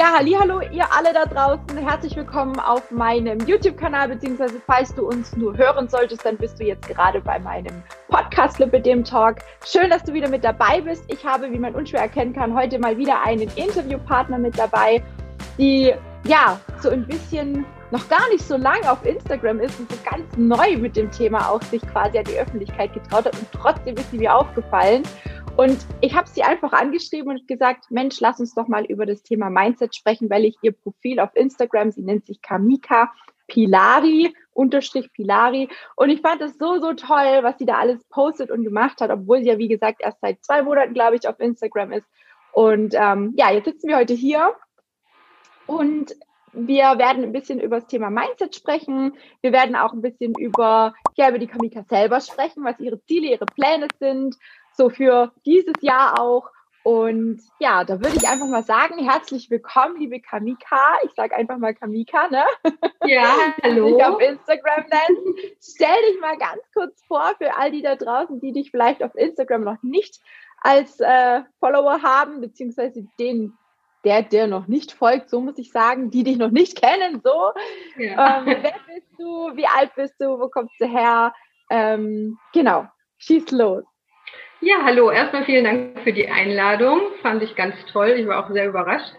Ja, hallo ihr alle da draußen. Herzlich willkommen auf meinem YouTube-Kanal, beziehungsweise falls du uns nur hören solltest, dann bist du jetzt gerade bei meinem Podcast mit dem Talk. Schön, dass du wieder mit dabei bist. Ich habe, wie man unschwer erkennen kann, heute mal wieder einen Interviewpartner mit dabei, die ja so ein bisschen noch gar nicht so lang auf Instagram ist und so ganz neu mit dem Thema auch sich quasi an die Öffentlichkeit getraut hat und trotzdem ist sie mir aufgefallen. Und ich habe sie einfach angeschrieben und gesagt, Mensch, lass uns doch mal über das Thema Mindset sprechen, weil ich ihr Profil auf Instagram, sie nennt sich Kamika Pilari, unterstrich Pilari. Und ich fand das so, so toll, was sie da alles postet und gemacht hat, obwohl sie ja, wie gesagt, erst seit zwei Monaten, glaube ich, auf Instagram ist. Und ähm, ja, jetzt sitzen wir heute hier und wir werden ein bisschen über das Thema Mindset sprechen. Wir werden auch ein bisschen über, ja, über die Kamika selber sprechen, was ihre Ziele, ihre Pläne sind, so für dieses Jahr auch. Und ja, da würde ich einfach mal sagen, herzlich willkommen, liebe Kamika. Ich sage einfach mal Kamika, ne? Ja, hallo. Ich auf Instagram nennen. Stell dich mal ganz kurz vor für all die da draußen, die dich vielleicht auf Instagram noch nicht als äh, Follower haben, beziehungsweise den, der der noch nicht folgt, so muss ich sagen, die dich noch nicht kennen, so. Ja. Ähm, wer bist du? Wie alt bist du? Wo kommst du her? Ähm, genau, schieß los. Ja, hallo. Erstmal vielen Dank für die Einladung. Fand ich ganz toll. Ich war auch sehr überrascht.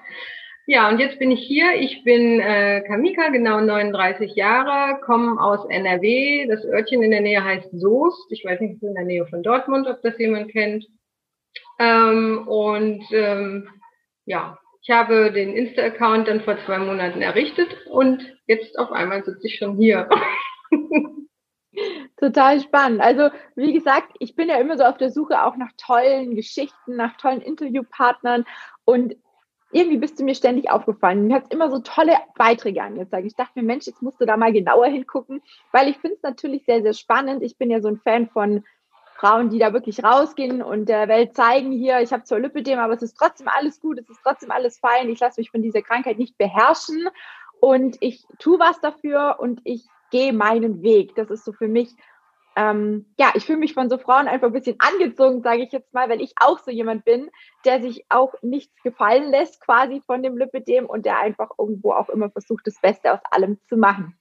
Ja, und jetzt bin ich hier. Ich bin äh, Kamika, genau 39 Jahre, komme aus NRW. Das Örtchen in der Nähe heißt Soest. Ich weiß nicht, in der Nähe von Dortmund, ob das jemand kennt. Ähm, und ähm, ja, ich habe den Insta-Account dann vor zwei Monaten errichtet und jetzt auf einmal sitze ich schon hier. Total spannend. Also, wie gesagt, ich bin ja immer so auf der Suche auch nach tollen Geschichten, nach tollen Interviewpartnern und irgendwie bist du mir ständig aufgefallen. Mir hat immer so tolle Beiträge angezeigt. Ich dachte mir, Mensch, jetzt musst du da mal genauer hingucken, weil ich finde es natürlich sehr, sehr spannend. Ich bin ja so ein Fan von Frauen, die da wirklich rausgehen und der Welt zeigen hier, ich habe zwar Lipidem, aber es ist trotzdem alles gut, es ist trotzdem alles fein. Ich lasse mich von dieser Krankheit nicht beherrschen und ich tue was dafür und ich gehe meinen Weg. Das ist so für mich, ähm, ja, ich fühle mich von so Frauen einfach ein bisschen angezogen, sage ich jetzt mal, weil ich auch so jemand bin, der sich auch nichts gefallen lässt quasi von dem Lipidem und der einfach irgendwo auch immer versucht, das Beste aus allem zu machen.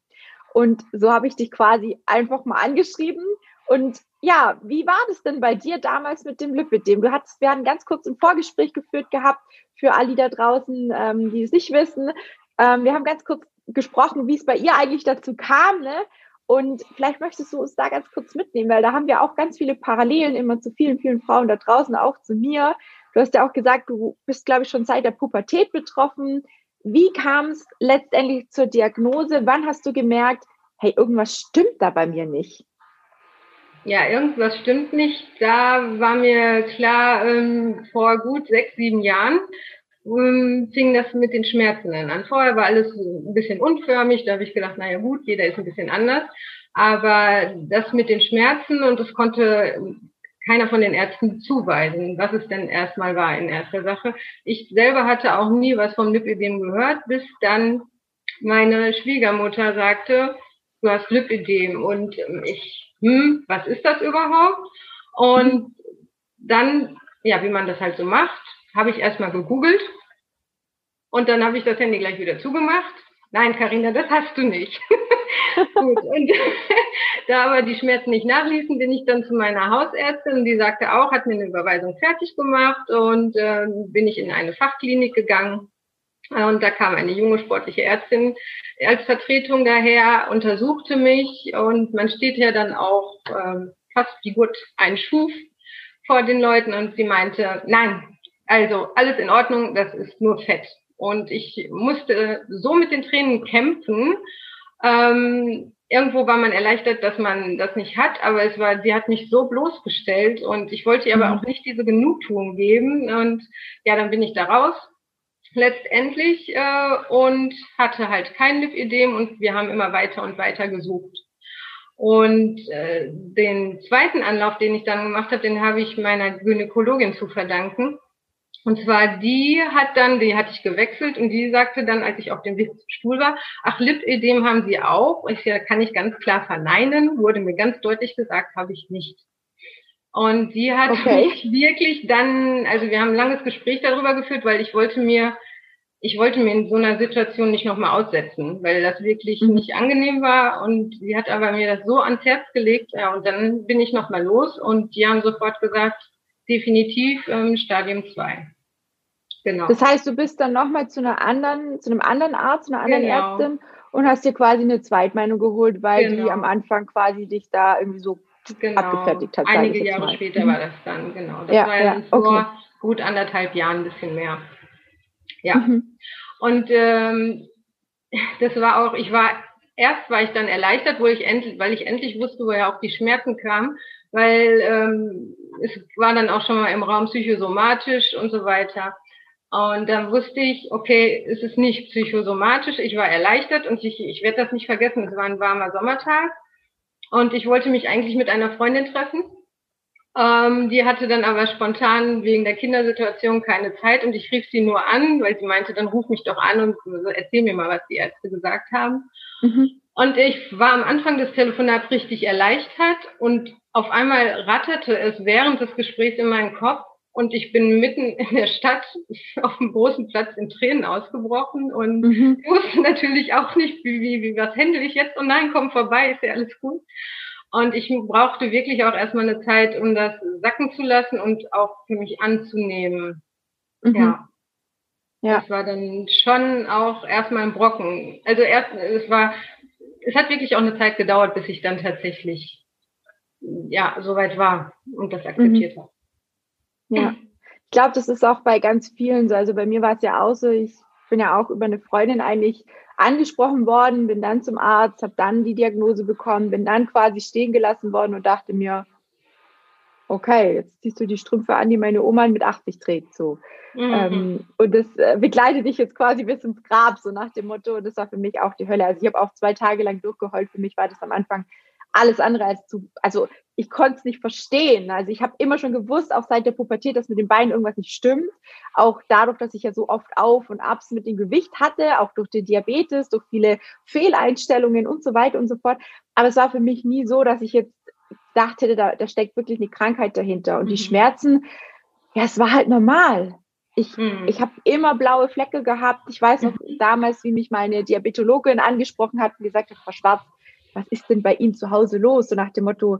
Und so habe ich dich quasi einfach mal angeschrieben. Und ja, wie war das denn bei dir damals mit dem Lipidem? Du hattest, wir hatten ganz kurz ein Vorgespräch geführt gehabt für alle da draußen, ähm, die es nicht wissen. Ähm, wir haben ganz kurz gesprochen, wie es bei ihr eigentlich dazu kam, ne? Und vielleicht möchtest du uns da ganz kurz mitnehmen, weil da haben wir auch ganz viele Parallelen immer zu vielen, vielen Frauen da draußen, auch zu mir. Du hast ja auch gesagt, du bist, glaube ich, schon seit der Pubertät betroffen. Wie kam es letztendlich zur Diagnose? Wann hast du gemerkt, hey, irgendwas stimmt da bei mir nicht? Ja, irgendwas stimmt nicht. Da war mir klar, ähm, vor gut sechs, sieben Jahren fing das mit den Schmerzen an. Vorher war alles ein bisschen unförmig, da habe ich gedacht, naja gut, jeder ist ein bisschen anders. Aber das mit den Schmerzen und das konnte keiner von den Ärzten zuweisen, was es denn erstmal war in erster Sache. Ich selber hatte auch nie was vom Lipidem gehört, bis dann meine Schwiegermutter sagte, du hast Lipidem und ich, hm, was ist das überhaupt? Und dann, ja, wie man das halt so macht, habe ich erstmal gegoogelt und dann habe ich das Handy gleich wieder zugemacht. Nein, Karina, das hast du nicht. Gut, und da aber die Schmerzen nicht nachließen, bin ich dann zu meiner Hausärztin die sagte auch, hat mir eine Überweisung fertig gemacht und äh, bin ich in eine Fachklinik gegangen. Und da kam eine junge sportliche Ärztin als Vertretung daher, untersuchte mich und man steht ja dann auch ähm, fast wie gut ein Schuf vor den Leuten und sie meinte, nein, also alles in Ordnung, das ist nur Fett. Und ich musste so mit den Tränen kämpfen. Ähm, irgendwo war man erleichtert, dass man das nicht hat, aber es war, sie hat mich so bloßgestellt und ich wollte ihr aber mhm. auch nicht diese Genugtuung geben. Und ja, dann bin ich da raus letztendlich äh, und hatte halt kein Lipidem und wir haben immer weiter und weiter gesucht. Und äh, den zweiten Anlauf, den ich dann gemacht habe, den habe ich meiner Gynäkologin zu verdanken. Und zwar die hat dann, die hatte ich gewechselt und die sagte dann, als ich auf dem Stuhl war, ach, Lipödem haben Sie auch. Ich ja, kann ich ganz klar verneinen, wurde mir ganz deutlich gesagt, habe ich nicht. Und sie hat okay. mich wirklich dann, also wir haben ein langes Gespräch darüber geführt, weil ich wollte mir ich wollte mir in so einer Situation nicht nochmal aussetzen, weil das wirklich mhm. nicht angenehm war. Und sie hat aber mir das so ans Herz gelegt. Ja, und dann bin ich nochmal los und die haben sofort gesagt, definitiv ähm, Stadium 2. Genau. Das heißt, du bist dann nochmal zu einer anderen, zu einem anderen Arzt, zu einer anderen genau. Ärztin und hast dir quasi eine Zweitmeinung geholt, weil genau. die am Anfang quasi dich da irgendwie so genau. abgefertigt hat. Einige Jahre mal. später war das dann, genau. Das ja, war ja, vor okay. gut anderthalb Jahren ein bisschen mehr. Ja. Mhm. Und ähm, das war auch, ich war, erst war ich dann erleichtert, wo ich endlich, weil ich endlich wusste, woher auch die Schmerzen kamen, weil ähm, es war dann auch schon mal im Raum psychosomatisch und so weiter. Und dann wusste ich, okay, es ist nicht psychosomatisch. Ich war erleichtert und ich, ich werde das nicht vergessen. Es war ein warmer Sommertag und ich wollte mich eigentlich mit einer Freundin treffen. Ähm, die hatte dann aber spontan wegen der Kindersituation keine Zeit und ich rief sie nur an, weil sie meinte, dann ruf mich doch an und erzähl mir mal, was die Ärzte gesagt haben. Mhm. Und ich war am Anfang des Telefonats richtig erleichtert und auf einmal ratterte es während des Gesprächs in meinen Kopf und ich bin mitten in der Stadt auf dem großen Platz in Tränen ausgebrochen und mhm. wusste natürlich auch nicht, wie, wie, wie, was händel ich jetzt? Und nein, komm vorbei, ist ja alles gut. Und ich brauchte wirklich auch erstmal eine Zeit, um das sacken zu lassen und auch für mich anzunehmen. Mhm. Ja. Ja. Das war dann schon auch erstmal ein Brocken. Also erst, es war, es hat wirklich auch eine Zeit gedauert, bis ich dann tatsächlich, ja, soweit war und das akzeptiert mhm. habe. Ja. Ich glaube, das ist auch bei ganz vielen so. Also bei mir war es ja auch so, ich bin ja auch über eine Freundin eigentlich angesprochen worden, bin dann zum Arzt, habe dann die Diagnose bekommen, bin dann quasi stehen gelassen worden und dachte mir, okay, jetzt ziehst du die Strümpfe an, die meine Oma mit 80 trägt, so. Mhm. Ähm, und das äh, begleitet dich jetzt quasi bis ins Grab, so nach dem Motto. Das war für mich auch die Hölle. Also ich habe auch zwei Tage lang durchgeheult. Für mich war das am Anfang alles andere als zu, also ich konnte es nicht verstehen. Also ich habe immer schon gewusst, auch seit der Pubertät, dass mit den Beinen irgendwas nicht stimmt. Auch dadurch, dass ich ja so oft Auf und Abs mit dem Gewicht hatte, auch durch den Diabetes, durch viele Fehleinstellungen und so weiter und so fort. Aber es war für mich nie so, dass ich jetzt dachte, da, da steckt wirklich eine Krankheit dahinter. Und mhm. die Schmerzen, ja, es war halt normal. Ich, mhm. ich habe immer blaue Flecke gehabt. Ich weiß noch mhm. damals, wie mich meine Diabetologin angesprochen hat und gesagt hat, Frau Schwarz, was ist denn bei Ihnen zu Hause los? So nach dem Motto,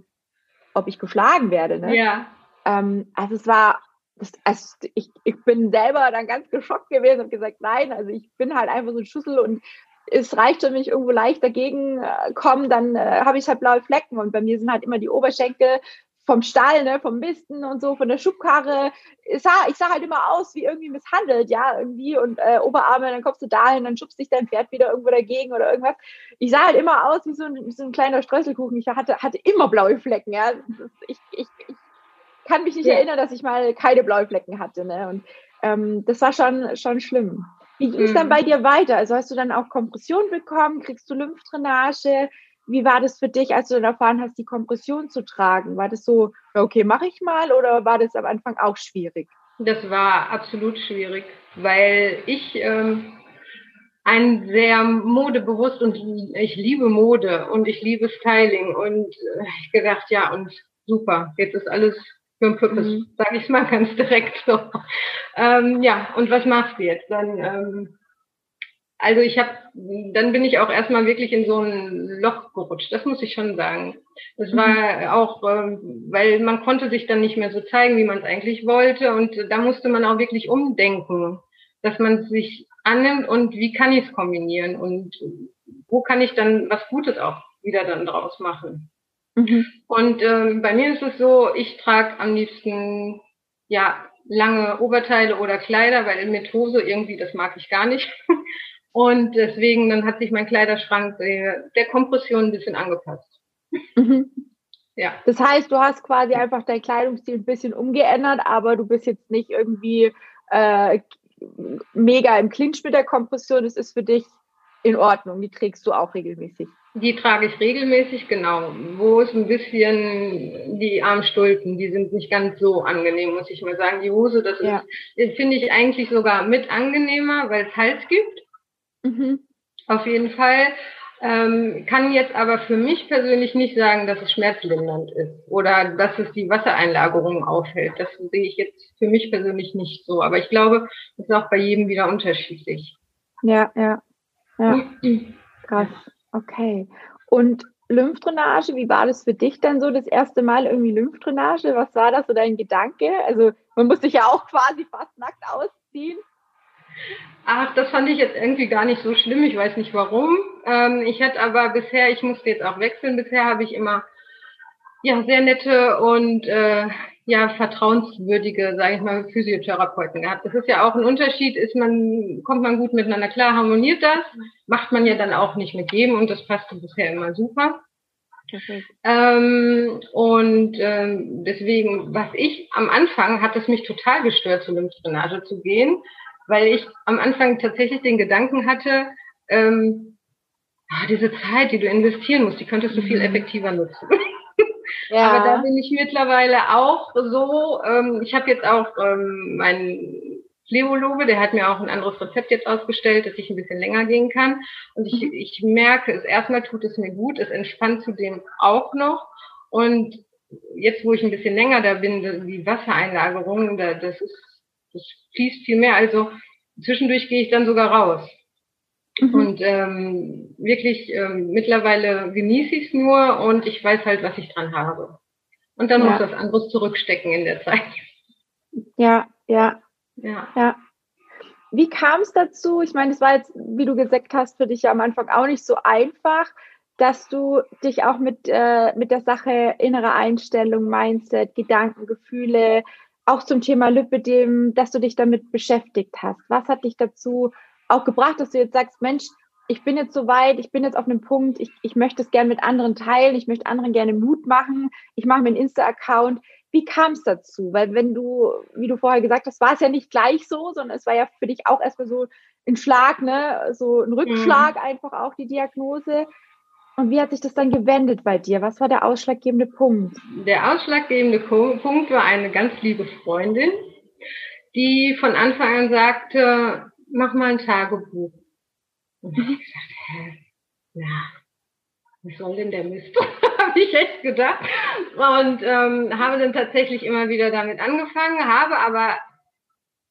ob ich geschlagen werde. Ne? Ja. Ähm, also es war, das, also ich, ich bin selber dann ganz geschockt gewesen und gesagt, nein, also ich bin halt einfach so ein Schussel und es reicht, wenn ich irgendwo leicht dagegen äh, komme, dann äh, habe ich halt blaue Flecken und bei mir sind halt immer die Oberschenkel vom Stall, ne, vom Misten und so, von der Schubkarre. Ich sah, ich sah halt immer aus wie irgendwie misshandelt, ja, irgendwie. Und äh, Oberarme, dann kommst du dahin, dann schubst dich dein Pferd wieder irgendwo dagegen oder irgendwas. Ich sah halt immer aus wie so ein, wie so ein kleiner Streuselkuchen. Ich hatte, hatte immer blaue Flecken, ja. Ich, ich, ich kann mich nicht ja. erinnern, dass ich mal keine blauen Flecken hatte, ne. Und ähm, das war schon, schon schlimm. Wie ging es mhm. dann bei dir weiter? Also hast du dann auch Kompression bekommen? Kriegst du Lymphdrainage? Wie war das für dich, als du dann erfahren hast, die Kompression zu tragen? War das so, okay, mache ich mal oder war das am Anfang auch schwierig? Das war absolut schwierig, weil ich ähm, ein sehr modebewusst und ich liebe Mode und ich liebe Styling und äh, ich gedacht, ja und super, jetzt ist alles für ein Purpose, mhm. sage ich mal ganz direkt so. Ähm, ja, und was machst du jetzt? Dann ähm, also ich habe, dann bin ich auch erstmal wirklich in so ein Loch gerutscht, das muss ich schon sagen. Das war mhm. auch, ähm, weil man konnte sich dann nicht mehr so zeigen, wie man es eigentlich wollte. Und da musste man auch wirklich umdenken, dass man sich annimmt und wie kann ich es kombinieren und wo kann ich dann was Gutes auch wieder dann draus machen. Mhm. Und ähm, bei mir ist es so, ich trage am liebsten ja lange Oberteile oder Kleider, weil mit Hose irgendwie, das mag ich gar nicht. Und deswegen, dann hat sich mein Kleiderschrank der, der Kompression ein bisschen angepasst. Mhm. Ja. Das heißt, du hast quasi einfach dein Kleidungsstil ein bisschen umgeändert, aber du bist jetzt nicht irgendwie äh, mega im Clinch mit der Kompression. Das ist für dich in Ordnung. Die trägst du auch regelmäßig. Die trage ich regelmäßig, genau. Wo es ein bisschen die Armstulpen, die sind nicht ganz so angenehm, muss ich mal sagen. Die Hose, das ja. ist, finde ich eigentlich sogar mit angenehmer, weil es Hals gibt. Mhm. Auf jeden Fall. Ähm, kann jetzt aber für mich persönlich nicht sagen, dass es schmerzlindernd ist oder dass es die Wassereinlagerung aufhält. Das sehe ich jetzt für mich persönlich nicht so. Aber ich glaube, das ist auch bei jedem wieder unterschiedlich. Ja, ja. ja. Krass. Okay. Und Lymphdrainage, wie war das für dich dann so das erste Mal irgendwie Lymphdrainage? Was war das so dein Gedanke? Also man muss sich ja auch quasi fast nackt ausziehen. Ach, das fand ich jetzt irgendwie gar nicht so schlimm. Ich weiß nicht warum. Ähm, ich hatte aber bisher, ich musste jetzt auch wechseln. Bisher habe ich immer ja sehr nette und äh, ja vertrauenswürdige, sage ich mal, Physiotherapeuten gehabt. Das ist ja auch ein Unterschied. Ist man kommt man gut miteinander klar, harmoniert das, macht man ja dann auch nicht mit jedem und das passte bisher immer super. Ähm, und ähm, deswegen, was ich am Anfang hat es mich total gestört, zur Lymphdrainage zu gehen, weil ich am Anfang tatsächlich den Gedanken hatte, ähm, oh, diese Zeit, die du investieren musst, die könntest du viel mhm. effektiver nutzen. Ja. Aber da bin ich mittlerweile auch so. Ähm, ich habe jetzt auch ähm, meinen Phlebologe, der hat mir auch ein anderes Rezept jetzt ausgestellt, dass ich ein bisschen länger gehen kann. Und ich, mhm. ich merke es, erstmal tut es mir gut, es entspannt zudem auch noch. Und jetzt, wo ich ein bisschen länger da bin, die Wassereinlagerung, das ist das fließt viel mehr. Also zwischendurch gehe ich dann sogar raus. Mhm. Und ähm, wirklich ähm, mittlerweile genieße ich es nur und ich weiß halt, was ich dran habe. Und dann ja. muss das anderes zurückstecken in der Zeit. Ja, ja. Ja. ja. Wie kam es dazu? Ich meine, es war jetzt, wie du gesagt hast, für dich ja am Anfang auch nicht so einfach, dass du dich auch mit, äh, mit der Sache innere Einstellung, Mindset, Gedanken, Gefühle, auch zum Thema Lipidem, dass du dich damit beschäftigt hast. Was hat dich dazu auch gebracht, dass du jetzt sagst, Mensch, ich bin jetzt so weit, ich bin jetzt auf einem Punkt, ich, ich möchte es gerne mit anderen teilen, ich möchte anderen gerne Mut machen, ich mache mir einen Insta-Account. Wie kam es dazu? Weil wenn du, wie du vorher gesagt hast, war es ja nicht gleich so, sondern es war ja für dich auch erstmal so ein Schlag, ne, so ein Rückschlag mhm. einfach auch die Diagnose. Und wie hat sich das dann gewendet bei dir? Was war der ausschlaggebende Punkt? Der ausschlaggebende Punkt war eine ganz liebe Freundin, die von Anfang an sagte, mach mal ein Tagebuch. Und ich gesagt, hä, ja, was soll denn der Mist? habe ich echt gedacht. Und ähm, habe dann tatsächlich immer wieder damit angefangen, habe aber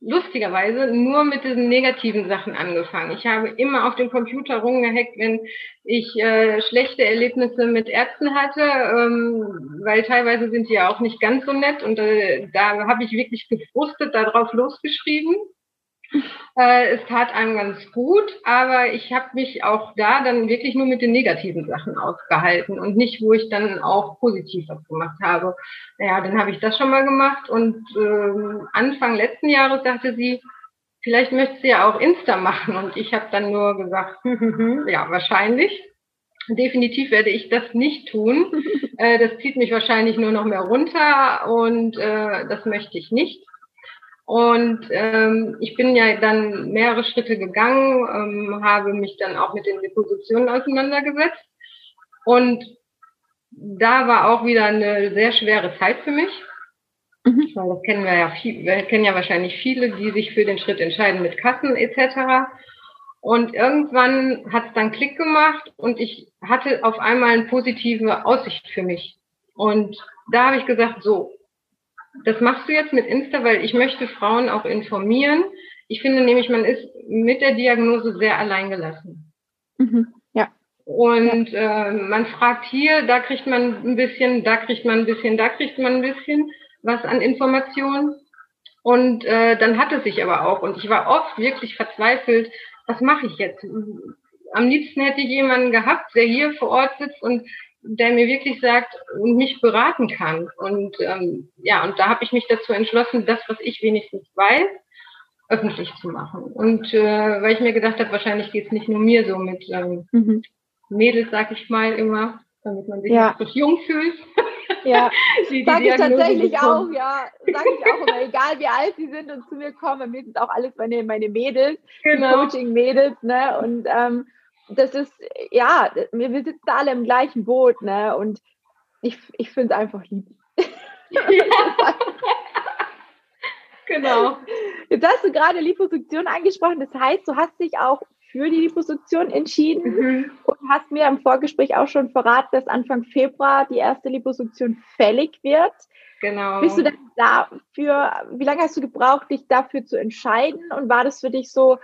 lustigerweise nur mit diesen negativen Sachen angefangen. Ich habe immer auf dem Computer rumgehackt, wenn ich äh, schlechte Erlebnisse mit Ärzten hatte, ähm, weil teilweise sind die ja auch nicht ganz so nett und äh, da habe ich wirklich gefrustet darauf losgeschrieben. Äh, es tat einem ganz gut, aber ich habe mich auch da dann wirklich nur mit den negativen Sachen ausgehalten und nicht, wo ich dann auch positiv was gemacht habe. Ja, dann habe ich das schon mal gemacht und äh, Anfang letzten Jahres sagte sie, vielleicht möchtest du ja auch Insta machen und ich habe dann nur gesagt, ja, wahrscheinlich. Definitiv werde ich das nicht tun. Äh, das zieht mich wahrscheinlich nur noch mehr runter und äh, das möchte ich nicht. Und ähm, ich bin ja dann mehrere Schritte gegangen, ähm, habe mich dann auch mit den Depositionen auseinandergesetzt. Und da war auch wieder eine sehr schwere Zeit für mich. Mhm. Weil das kennen wir ja viel, wir kennen ja wahrscheinlich viele, die sich für den Schritt entscheiden mit Kassen etc. Und irgendwann hat es dann Klick gemacht und ich hatte auf einmal eine positive Aussicht für mich. Und da habe ich gesagt, so, das machst du jetzt mit Insta, weil ich möchte Frauen auch informieren. Ich finde nämlich, man ist mit der Diagnose sehr alleingelassen. Mhm. Ja. Und äh, man fragt hier, da kriegt man ein bisschen, da kriegt man ein bisschen, da kriegt man ein bisschen was an Informationen. Und äh, dann hat es sich aber auch. Und ich war oft wirklich verzweifelt, was mache ich jetzt? Am liebsten hätte ich jemanden gehabt, der hier vor Ort sitzt und der mir wirklich sagt und mich beraten kann. Und ähm, ja, und da habe ich mich dazu entschlossen, das, was ich wenigstens weiß, öffentlich zu machen. Und äh, weil ich mir gedacht habe, wahrscheinlich geht es nicht nur mir so mit ähm, mhm. Mädels, sag ich mal immer, damit man sich ja. nicht jung fühlt. Ja, die, sag ich tatsächlich bekommen. auch, ja, sag ich auch immer, egal wie alt sie sind und zu mir kommen, mir sind auch alles meine, meine Mädels, genau. Coaching-Mädels, ne, und ähm, das ist, ja, wir, wir sitzen alle im gleichen Boot, ne? Und ich, ich finde es einfach lieb. Ja. genau. Jetzt hast du gerade Liposuktion angesprochen. Das heißt, du hast dich auch für die Liposuktion entschieden mhm. und hast mir im Vorgespräch auch schon verraten, dass Anfang Februar die erste Liposuktion fällig wird. Genau. Bist du dafür, wie lange hast du gebraucht, dich dafür zu entscheiden? Und war das für dich so,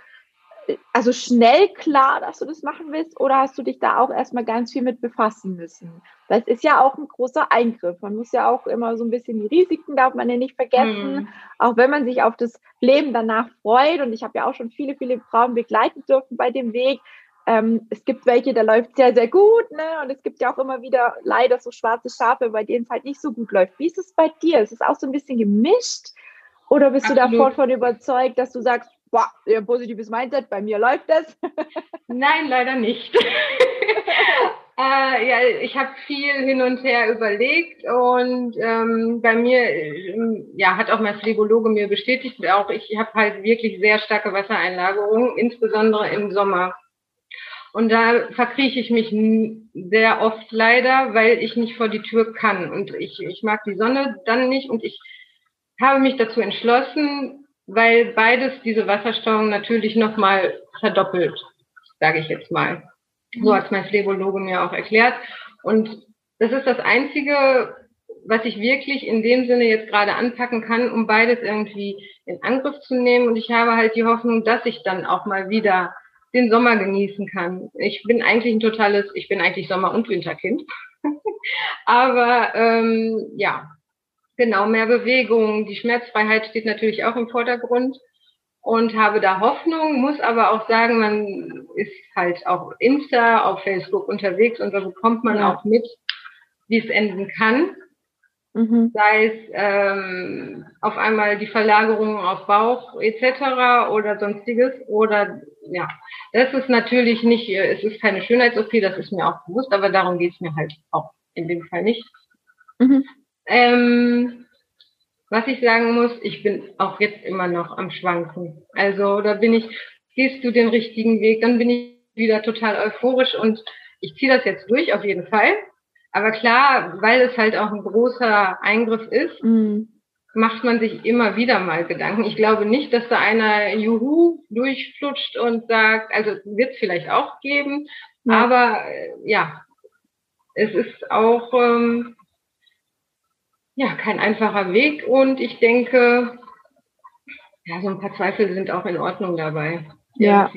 also schnell klar, dass du das machen willst, oder hast du dich da auch erstmal ganz viel mit befassen müssen? Das ist ja auch ein großer Eingriff. Man muss ja auch immer so ein bisschen die Risiken, darf man ja nicht vergessen, hm. auch wenn man sich auf das Leben danach freut. Und ich habe ja auch schon viele, viele Frauen begleiten dürfen bei dem Weg. Ähm, es gibt welche, da läuft sehr, sehr gut, ne? Und es gibt ja auch immer wieder leider so schwarze Schafe, bei denen es halt nicht so gut läuft. Wie ist es bei dir? Ist es auch so ein bisschen gemischt? Oder bist Absolut. du davon überzeugt, dass du sagst, boah, ein positives Mindset, bei mir läuft das? Nein, leider nicht. äh, ja, ich habe viel hin und her überlegt und ähm, bei mir, ähm, ja, hat auch mein Phlebologe mir bestätigt, auch ich habe halt wirklich sehr starke Wassereinlagerungen, insbesondere im Sommer. Und da verkrieche ich mich sehr oft leider, weil ich nicht vor die Tür kann. Und ich, ich mag die Sonne dann nicht. Und ich habe mich dazu entschlossen, weil beides diese Wasserstauung natürlich nochmal verdoppelt, sage ich jetzt mal. So hat es mein Phlebologe mir auch erklärt. Und das ist das Einzige, was ich wirklich in dem Sinne jetzt gerade anpacken kann, um beides irgendwie in Angriff zu nehmen. Und ich habe halt die Hoffnung, dass ich dann auch mal wieder den Sommer genießen kann. Ich bin eigentlich ein totales, ich bin eigentlich Sommer- und Winterkind. Aber ähm, ja, Genau, mehr Bewegung. Die Schmerzfreiheit steht natürlich auch im Vordergrund und habe da Hoffnung, muss aber auch sagen, man ist halt auch Insta, auf Facebook unterwegs und da bekommt man ja. auch mit, wie es enden kann. Mhm. Sei es ähm, auf einmal die Verlagerung auf Bauch etc. oder sonstiges. Oder ja, das ist natürlich nicht, es ist keine Schönheits-OP, das ist mir auch bewusst, aber darum geht es mir halt auch in dem Fall nicht. Mhm. Ähm, was ich sagen muss, ich bin auch jetzt immer noch am Schwanken. Also da bin ich, gehst du den richtigen Weg, dann bin ich wieder total euphorisch und ich ziehe das jetzt durch auf jeden Fall. Aber klar, weil es halt auch ein großer Eingriff ist, mhm. macht man sich immer wieder mal Gedanken. Ich glaube nicht, dass da einer Juhu durchflutscht und sagt, also wird es vielleicht auch geben, ja. aber äh, ja, es ist auch ähm, ja, kein einfacher Weg und ich denke, ja, so ein paar Zweifel sind auch in Ordnung dabei. Ja.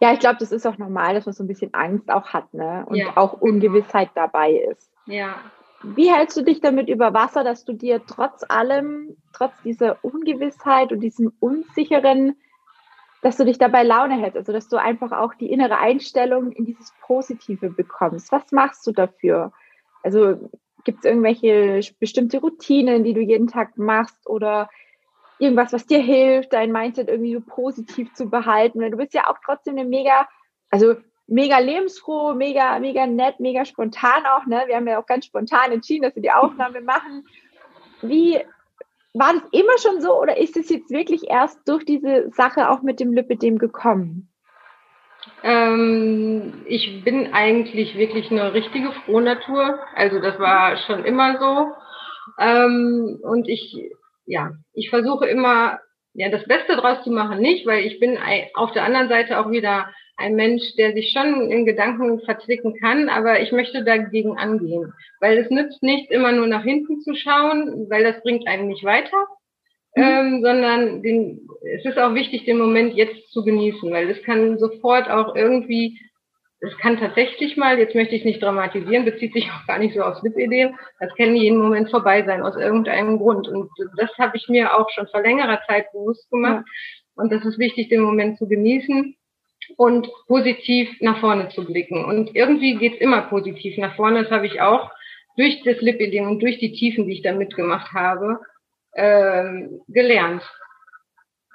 Ja, ich glaube, das ist auch normal, dass man so ein bisschen Angst auch hat, ne? Und ja. auch Ungewissheit dabei ist. Ja. Wie hältst du dich damit über Wasser, dass du dir trotz allem, trotz dieser Ungewissheit und diesem Unsicheren, dass du dich dabei Laune hältst, also dass du einfach auch die innere Einstellung in dieses Positive bekommst? Was machst du dafür? Also Gibt es irgendwelche bestimmte Routinen, die du jeden Tag machst oder irgendwas, was dir hilft, dein Mindset irgendwie so positiv zu behalten? Weil du bist ja auch trotzdem eine mega, also mega lebensfroh, mega, mega nett, mega spontan auch, ne? Wir haben ja auch ganz spontan entschieden, dass wir die Aufnahme machen. Wie war das immer schon so oder ist es jetzt wirklich erst durch diese Sache auch mit dem Lipidem gekommen? Ähm, ich bin eigentlich wirklich eine richtige Frohnatur. Also das war schon immer so. Ähm, und ich, ja, ich versuche immer, ja, das Beste draus zu machen, nicht, weil ich bin auf der anderen Seite auch wieder ein Mensch, der sich schon in Gedanken verzwicken kann, aber ich möchte dagegen angehen, weil es nützt nicht immer nur nach hinten zu schauen, weil das bringt einen nicht weiter, mhm. ähm, sondern den, es ist auch wichtig, den Moment jetzt zu genießen, weil es kann sofort auch irgendwie, es kann tatsächlich mal, jetzt möchte ich es nicht dramatisieren, bezieht sich auch gar nicht so aufs Lipidem, das kann jeden Moment vorbei sein, aus irgendeinem Grund. Und das habe ich mir auch schon vor längerer Zeit bewusst gemacht. Ja. Und das ist wichtig, den Moment zu genießen und positiv nach vorne zu blicken. Und irgendwie geht es immer positiv nach vorne. Das habe ich auch durch das Lipidem und durch die Tiefen, die ich da mitgemacht habe, ähm, gelernt.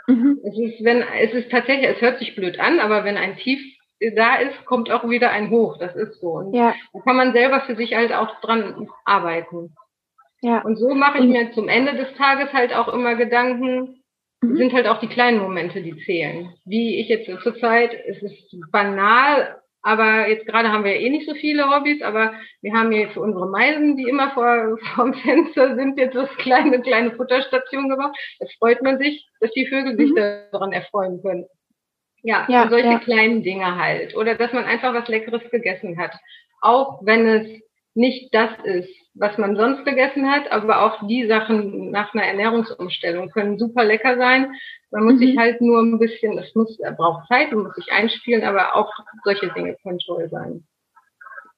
Mhm. Es ist, wenn, es ist tatsächlich, es hört sich blöd an, aber wenn ein Tief da ist, kommt auch wieder ein Hoch. Das ist so. Und ja. da kann man selber für sich halt auch dran arbeiten. Ja. Und so mache ich mir zum Ende des Tages halt auch immer Gedanken, mhm. sind halt auch die kleinen Momente, die zählen. Wie ich jetzt zur Zeit, es ist banal, aber jetzt gerade haben wir eh nicht so viele Hobbys, aber wir haben hier für unsere Meisen, die immer vor, dem Fenster sind, jetzt so kleine, kleine Futterstation gemacht. Das freut man sich, dass die Vögel sich mhm. daran erfreuen können. Ja, ja solche ja. kleinen Dinge halt. Oder dass man einfach was Leckeres gegessen hat. Auch wenn es nicht das ist, was man sonst gegessen hat, aber auch die Sachen nach einer Ernährungsumstellung können super lecker sein. Man muss mhm. sich halt nur ein bisschen, es muss, er braucht Zeit, man muss sich einspielen, aber auch solche Dinge können toll sein.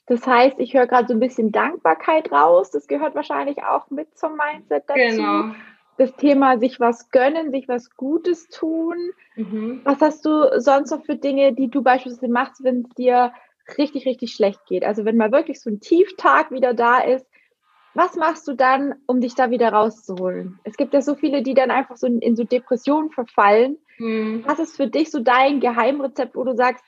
Das heißt, ich höre gerade so ein bisschen Dankbarkeit raus. Das gehört wahrscheinlich auch mit zum Mindset dazu. Genau. Das Thema sich was gönnen, sich was Gutes tun. Mhm. Was hast du sonst noch für Dinge, die du beispielsweise machst, wenn es dir richtig, richtig schlecht geht? Also wenn mal wirklich so ein Tieftag wieder da ist, was machst du dann, um dich da wieder rauszuholen? Es gibt ja so viele, die dann einfach so in, in so Depressionen verfallen. Mhm. Was ist für dich so dein Geheimrezept, wo du sagst,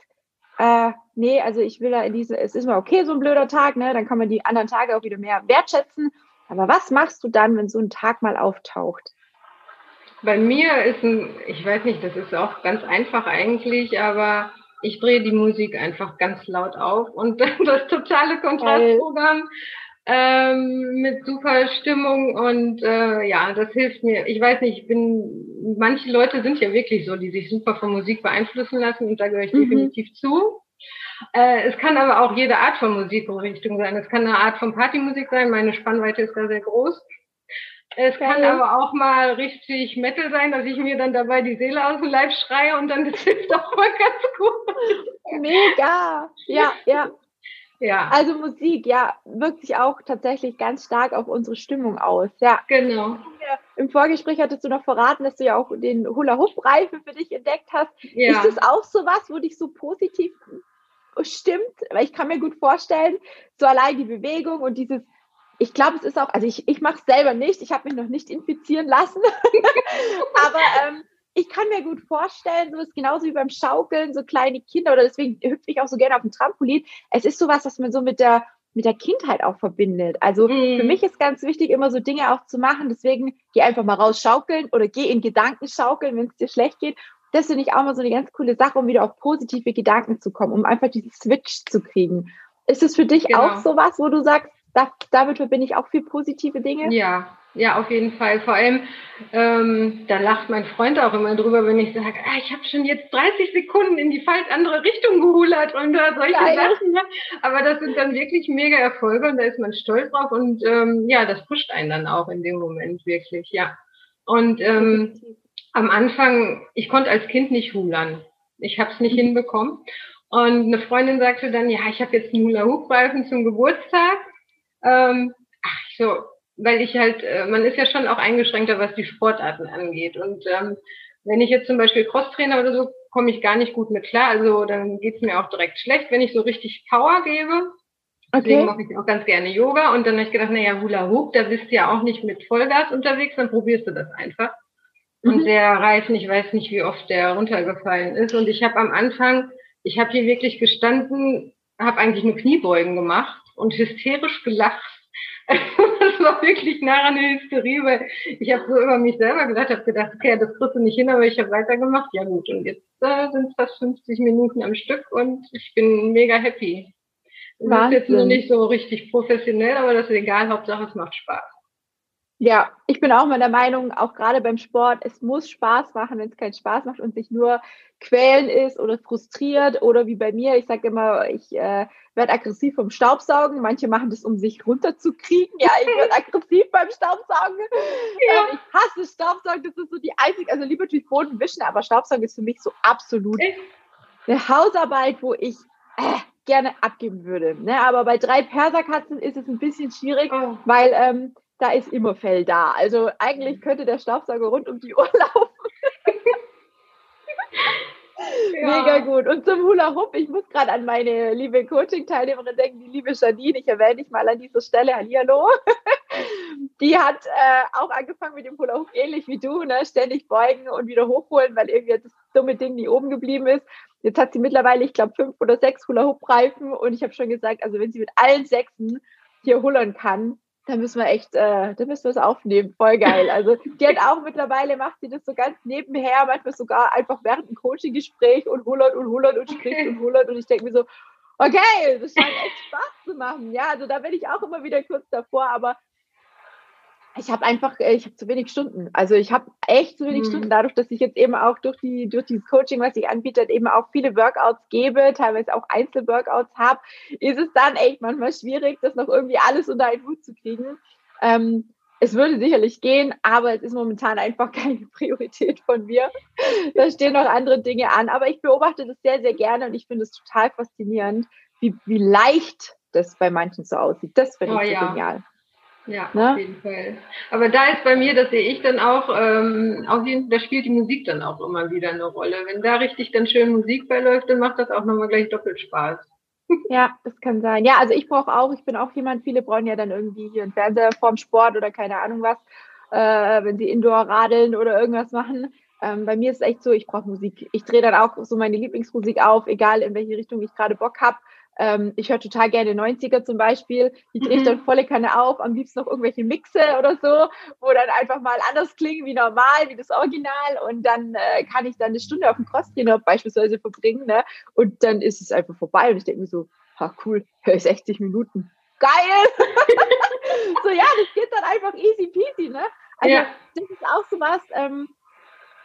äh, nee, also ich will da in diese, es ist mal okay, so ein blöder Tag, ne? Dann kann man die anderen Tage auch wieder mehr wertschätzen. Aber was machst du dann, wenn so ein Tag mal auftaucht? Bei mir ist ein, ich weiß nicht, das ist auch ganz einfach eigentlich, aber ich drehe die Musik einfach ganz laut auf und das totale Kontrastprogramm ähm, mit super Stimmung und äh, ja, das hilft mir. Ich weiß nicht, ich bin, manche Leute sind ja wirklich so, die sich super von Musik beeinflussen lassen und da gehöre ich mhm. definitiv zu. Äh, es kann aber auch jede Art von Musikrichtung sein. Es kann eine Art von Partymusik sein. Meine Spannweite ist da sehr groß. Es kann aber auch mal richtig Metal sein, dass ich mir dann dabei die Seele aus dem Leib schreie und dann das hilft auch mal ganz gut. Mega. Ja, ja. Ja. Also Musik, ja, wirkt sich auch tatsächlich ganz stark auf unsere Stimmung aus. Ja. Genau. Im Vorgespräch hattest du noch verraten, dass du ja auch den Hula-Hoop-Reifen für dich entdeckt hast. Ja. Ist das auch so was, wo dich so positiv stimmt? Weil ich kann mir gut vorstellen, so allein die Bewegung und dieses ich glaube, es ist auch, also ich, ich mache es selber nicht, ich habe mich noch nicht infizieren lassen, aber ähm, ich kann mir gut vorstellen, so ist genauso wie beim Schaukeln, so kleine Kinder oder deswegen hüpfe ich auch so gerne auf dem Trampolin. Es ist sowas, was man so mit der mit der Kindheit auch verbindet. Also mm. für mich ist ganz wichtig, immer so Dinge auch zu machen. Deswegen geh einfach mal raus schaukeln oder geh in Gedanken schaukeln, wenn es dir schlecht geht. Das finde ich auch mal so eine ganz coole Sache, um wieder auf positive Gedanken zu kommen, um einfach diesen Switch zu kriegen. Ist es für dich genau. auch sowas, wo du sagst, da, damit verbinde ich auch viel positive Dinge? Ja, ja, auf jeden Fall. Vor allem, ähm, da lacht mein Freund auch immer drüber, wenn ich sage, ah, ich habe schon jetzt 30 Sekunden in die falsch andere Richtung gehulert und da solche Geil. Sachen. Ne? Aber das sind dann wirklich mega Erfolge und da ist man stolz drauf und ähm, ja, das pusht einen dann auch in dem Moment wirklich, ja. Und ähm, am Anfang, ich konnte als Kind nicht hulern. Ich habe es nicht mhm. hinbekommen. Und eine Freundin sagte dann, ja, ich habe jetzt einen Hula-Hoop-Reifen zum Geburtstag. Ähm, ach, so, weil ich halt, äh, man ist ja schon auch eingeschränkter, was die Sportarten angeht. Und ähm, wenn ich jetzt zum Beispiel Crosstrainer oder so, komme ich gar nicht gut mit klar. Also dann geht's mir auch direkt schlecht, wenn ich so richtig Power gebe. Deswegen okay. mache ich auch ganz gerne Yoga. Und dann habe ich gedacht, naja, Hula Hoop, da bist du ja auch nicht mit Vollgas unterwegs, dann probierst du das einfach. Mhm. Und der Reifen, ich weiß nicht, wie oft der runtergefallen ist. Und ich habe am Anfang, ich habe hier wirklich gestanden, habe eigentlich nur Kniebeugen gemacht und hysterisch gelacht das war wirklich nah an der Hysterie, weil ich habe so über mich selber gedacht, habe gedacht, okay, das kriegst du nicht hin, aber ich habe weitergemacht. Ja gut, und jetzt äh, sind es fast 50 Minuten am Stück und ich bin mega happy. Das ist jetzt noch nicht so richtig professionell, aber das ist egal, Hauptsache es macht Spaß. Ja, ich bin auch mal der Meinung, auch gerade beim Sport, es muss Spaß machen, wenn es keinen Spaß macht und sich nur quälen ist oder frustriert oder wie bei mir, ich sage immer, ich äh, werde aggressiv vom Staubsaugen. Manche machen das, um sich runterzukriegen. Ja, ich werde aggressiv beim Staubsaugen. Ja. Ähm, ich hasse Staubsaugen, das ist so die einzige, also lieber natürlich Boden wischen, aber Staubsaugen ist für mich so absolut eine Hausarbeit, wo ich äh, gerne abgeben würde. Ne? Aber bei drei Perserkatzen ist es ein bisschen schwierig, oh. weil ähm, da ist immer Fell da. Also eigentlich mhm. könnte der Staubsauger rund um die Uhr laufen. ja. Mega gut. Und zum Hula Hoop, ich muss gerade an meine liebe Coaching-Teilnehmerin denken, die liebe Janine, ich erwähne dich mal an dieser Stelle, Hallihallo. die hat äh, auch angefangen mit dem Hula Hoop, ähnlich wie du, ne? ständig beugen und wieder hochholen, weil irgendwie das dumme Ding nie oben geblieben ist. Jetzt hat sie mittlerweile, ich glaube, fünf oder sechs Hula Hoop Reifen und ich habe schon gesagt, also wenn sie mit allen sechsen hier hullern kann, da müssen wir echt, äh, da müssen wir es aufnehmen. Voll geil. Also die hat auch mittlerweile macht sie das so ganz nebenher, manchmal sogar einfach während einem Coaching-Gespräch und hullert und hullert und spricht und hullert und ich denke mir so, okay, das scheint echt Spaß zu machen. Ja, also da bin ich auch immer wieder kurz davor, aber ich habe einfach, äh, ich habe zu wenig Stunden. Also ich habe echt zu wenig mhm. Stunden, dadurch, dass ich jetzt eben auch durch die durch dieses Coaching, was ich anbiete, eben auch viele Workouts gebe, teilweise auch Einzelworkouts habe, ist es dann echt manchmal schwierig, das noch irgendwie alles unter einen Hut zu kriegen. Ähm, es würde sicherlich gehen, aber es ist momentan einfach keine Priorität von mir. Da stehen noch andere Dinge an. Aber ich beobachte das sehr, sehr gerne und ich finde es total faszinierend, wie, wie leicht das bei manchen so aussieht. Das finde oh, ich so ja. genial. Ja, ne? auf jeden Fall. Aber da ist bei mir, das sehe ich dann auch, ähm, auf jeden, da spielt die Musik dann auch immer wieder eine Rolle. Wenn da richtig dann schön Musik beiläuft, dann macht das auch nochmal gleich doppelt Spaß. Ja, das kann sein. Ja, also ich brauche auch, ich bin auch jemand, viele brauchen ja dann irgendwie hier einen Fernseher vorm Sport oder keine Ahnung was, äh, wenn sie Indoor radeln oder irgendwas machen. Ähm, bei mir ist es echt so, ich brauche Musik. Ich drehe dann auch so meine Lieblingsmusik auf, egal in welche Richtung ich gerade Bock habe. Ähm, ich höre total gerne 90er zum Beispiel. Die drehe ich dann mhm. volle Kanne auf, am liebsten noch irgendwelche Mixe oder so, wo dann einfach mal anders klingen wie normal, wie das Original. Und dann äh, kann ich dann eine Stunde auf dem Crosstrainer beispielsweise verbringen. Ne? Und dann ist es einfach vorbei. Und ich denke mir so, ha, cool, höre ich 60 Minuten. Geil! so, ja, das geht dann einfach easy peasy, ne? Also, ja. das ist auch so was, ähm,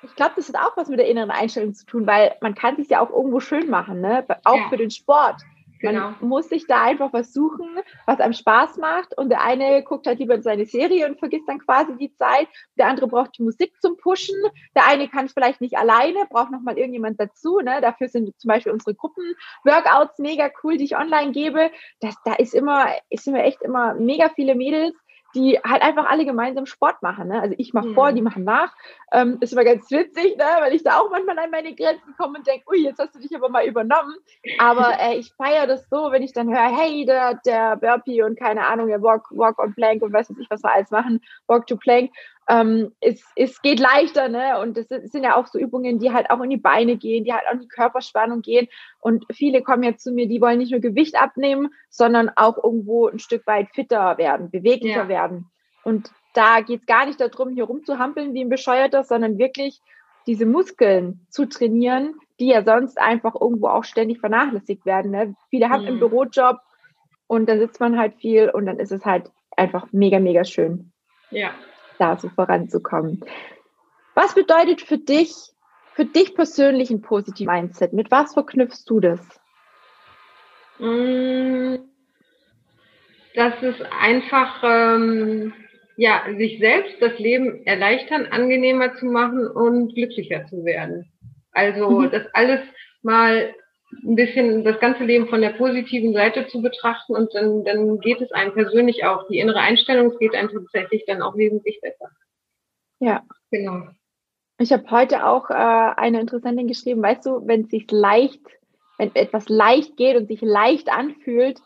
ich glaube, das hat auch was mit der inneren Einstellung zu tun, weil man kann sich ja auch irgendwo schön machen, ne? Auch ja. für den Sport. Genau. Man muss sich da einfach was suchen, was einem Spaß macht. Und der eine guckt halt lieber in seine Serie und vergisst dann quasi die Zeit. Der andere braucht die Musik zum Pushen. Der eine kann es vielleicht nicht alleine, braucht nochmal irgendjemand dazu. Ne? Dafür sind zum Beispiel unsere Gruppen-Workouts mega cool, die ich online gebe. Das, da ist immer, ist immer echt immer mega viele Mädels, die halt einfach alle gemeinsam Sport machen. Ne? Also ich mache mhm. vor, die machen nach. Ähm, ist immer ganz witzig, ne? weil ich da auch manchmal an meine Grenzen komme und denke, ui, jetzt hast du dich aber mal übernommen. Aber äh, ich feiere das so, wenn ich dann höre, hey, der, der Burpee und keine Ahnung, der Walk, Walk on Plank und weiß nicht, was wir alles machen, Walk to Plank ähm, es, es geht leichter, ne? Und das sind ja auch so Übungen, die halt auch in die Beine gehen, die halt auch in die Körperspannung gehen. Und viele kommen jetzt zu mir, die wollen nicht nur Gewicht abnehmen, sondern auch irgendwo ein Stück weit fitter werden, beweglicher ja. werden. Und da geht es gar nicht darum, hier rumzuhampeln wie ein Bescheuerter, sondern wirklich diese Muskeln zu trainieren, die ja sonst einfach irgendwo auch ständig vernachlässigt werden. Ne? Viele haben mhm. einen Bürojob und dann sitzt man halt viel und dann ist es halt einfach mega, mega schön. Ja, da so voranzukommen. Was bedeutet für dich, für dich persönlich ein positives Mindset? Mit was verknüpfst du das? Mm, das ist einfach, ähm, ja, sich selbst das Leben erleichtern, angenehmer zu machen und glücklicher zu werden. Also mhm. das alles mal ein bisschen das ganze Leben von der positiven Seite zu betrachten und dann, dann geht es einem persönlich auch. Die innere Einstellung geht einem tatsächlich dann auch wesentlich besser. Ja. Genau. Ich habe heute auch äh, eine Interessantin geschrieben, weißt du, wenn es sich leicht, wenn etwas leicht geht und sich leicht anfühlt,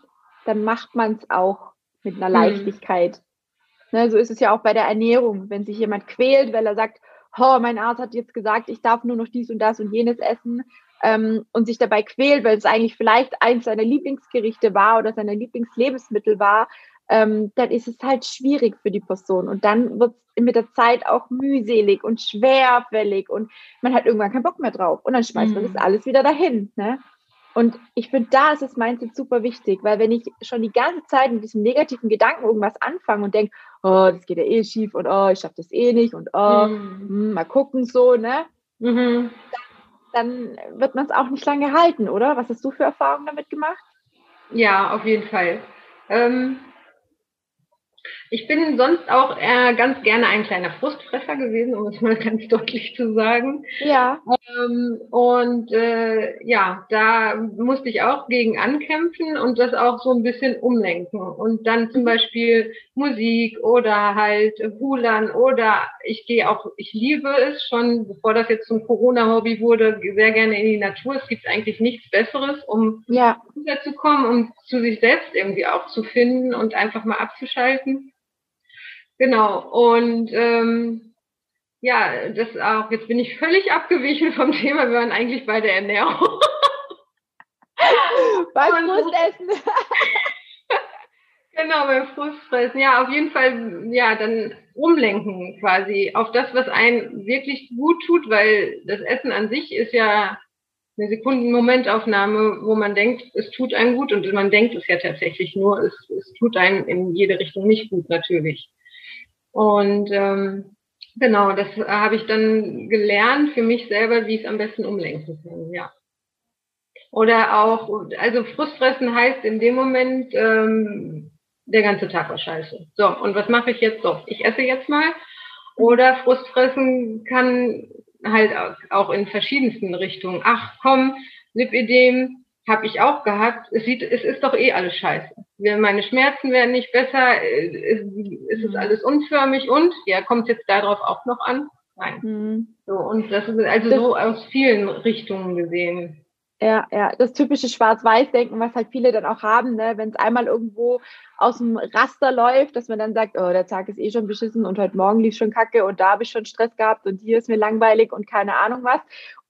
dann macht man es auch mit einer hm. Leichtigkeit. Ne, so ist es ja auch bei der Ernährung. Wenn sich jemand quält, weil er sagt, oh, mein Arzt hat jetzt gesagt, ich darf nur noch dies und das und jenes essen, ähm, und sich dabei quält, weil es eigentlich vielleicht eins seiner Lieblingsgerichte war oder seiner Lieblingslebensmittel war, ähm, dann ist es halt schwierig für die Person. Und dann wird es mit der Zeit auch mühselig und schwerfällig und man hat irgendwann keinen Bock mehr drauf. Und dann schmeißt mhm. man das alles wieder dahin. Ne? Und ich finde, da ist das Mindset super wichtig, weil wenn ich schon die ganze Zeit mit diesem negativen Gedanken irgendwas anfange und denke, oh, das geht ja eh schief und oh, ich schaffe das eh nicht und oh, mhm. mh, hm, mal gucken so, ne? Mhm. Dann dann wird man es auch nicht lange halten, oder? Was hast du für Erfahrungen damit gemacht? Ja, auf jeden Fall. Ähm, ich bin sonst auch äh, ganz gerne ein kleiner Frustfresser gewesen, um es mal ganz deutlich zu sagen. Ja. Ähm, und äh, ja, da musste ich auch gegen ankämpfen und das auch so ein bisschen umlenken. Und dann zum mhm. Beispiel Musik oder halt Hulan oder ich gehe auch, ich liebe es schon, bevor das jetzt zum Corona-Hobby wurde, sehr gerne in die Natur. Es gibt eigentlich nichts Besseres, um ja. runterzukommen, um zu sich selbst irgendwie auch zu finden und einfach mal abzuschalten. Genau. Und ähm, ja, das auch, jetzt bin ich völlig abgewichen vom Thema, wir waren eigentlich bei der Ernährung. beim Frustessen. genau, beim Frustfressen. Ja, auf jeden Fall, ja, dann umlenken quasi auf das, was einen wirklich gut tut, weil das Essen an sich ist ja eine Sekunden-Momentaufnahme, wo man denkt, es tut einem gut und man denkt es ja tatsächlich nur, es, es tut einem in jede Richtung nicht gut natürlich. Und ähm, genau, das habe ich dann gelernt für mich selber, wie ich es am besten umlenken kann, ja. Oder auch, also Frustfressen heißt in dem Moment, ähm, der ganze Tag war scheiße. So, und was mache ich jetzt? So, ich esse jetzt mal. Oder Frustfressen kann halt auch in verschiedensten Richtungen. Ach komm, Lipidem habe ich auch gehabt. Es, sieht, es ist doch eh alles scheiße. Meine Schmerzen werden nicht besser, es, es ist mhm. alles unförmig und, ja, kommt jetzt darauf auch noch an? Nein. Mhm. So, und das ist also das so aus vielen Richtungen gesehen. Ja, ja, das typische Schwarz-Weiß-Denken, was halt viele dann auch haben, ne? wenn es einmal irgendwo aus dem Raster läuft, dass man dann sagt, oh, der Tag ist eh schon beschissen und heute Morgen lief schon Kacke und da habe ich schon Stress gehabt und hier ist mir langweilig und keine Ahnung was.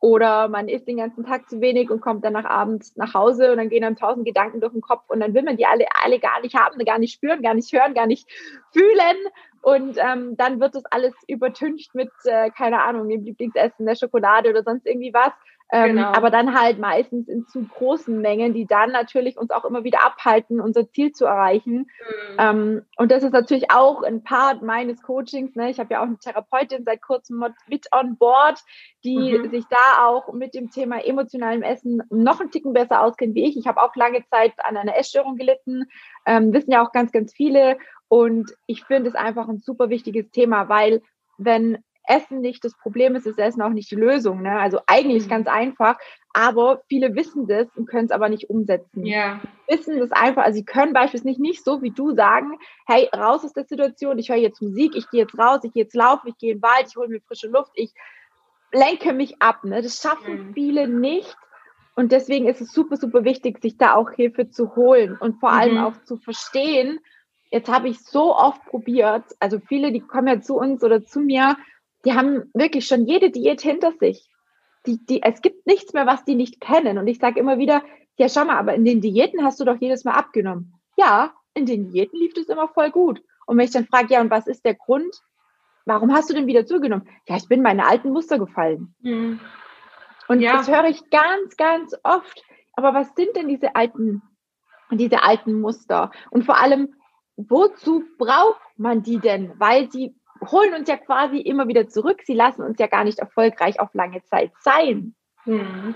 Oder man isst den ganzen Tag zu wenig und kommt dann nach abends nach Hause und dann gehen dann tausend Gedanken durch den Kopf und dann will man die alle, alle gar nicht haben, gar nicht spüren, gar nicht hören, gar nicht fühlen. Und ähm, dann wird das alles übertüncht mit, äh, keine Ahnung, dem Lieblingsessen, der Schokolade oder sonst irgendwie was. Ähm, genau. Aber dann halt meistens in zu großen Mengen, die dann natürlich uns auch immer wieder abhalten, unser Ziel zu erreichen. Mhm. Ähm, und das ist natürlich auch ein Part meines Coachings. Ne? Ich habe ja auch eine Therapeutin seit kurzem mit on board, die mhm. sich da auch mit dem Thema emotionalem Essen noch einen Ticken besser auskennt wie ich. Ich habe auch lange Zeit an einer Essstörung gelitten, ähm, wissen ja auch ganz, ganz viele. Und ich finde es einfach ein super wichtiges Thema, weil wenn Essen nicht das Problem ist, ist Essen auch nicht die Lösung. Ne? Also eigentlich mhm. ganz einfach, aber viele wissen das und können es aber nicht umsetzen. Ja. Wissen das einfach, also sie können beispielsweise nicht so wie du sagen, hey, raus aus der Situation, ich höre jetzt Musik, ich gehe jetzt raus, ich gehe jetzt laufen, ich gehe in den Wald, ich hole mir frische Luft, ich lenke mich ab. Ne? Das schaffen mhm. viele nicht. Und deswegen ist es super, super wichtig, sich da auch Hilfe zu holen und vor allem mhm. auch zu verstehen, jetzt habe ich so oft probiert, also viele, die kommen ja zu uns oder zu mir die haben wirklich schon jede Diät hinter sich. Die, die, es gibt nichts mehr, was die nicht kennen. Und ich sage immer wieder, ja, schau mal, aber in den Diäten hast du doch jedes Mal abgenommen. Ja, in den Diäten lief es immer voll gut. Und wenn ich dann frage, ja, und was ist der Grund? Warum hast du denn wieder zugenommen? Ja, ich bin meine alten Muster gefallen. Mhm. Und ja. das höre ich ganz, ganz oft. Aber was sind denn diese alten, diese alten Muster? Und vor allem, wozu braucht man die denn? Weil sie holen uns ja quasi immer wieder zurück. Sie lassen uns ja gar nicht erfolgreich auf lange Zeit sein. Mhm.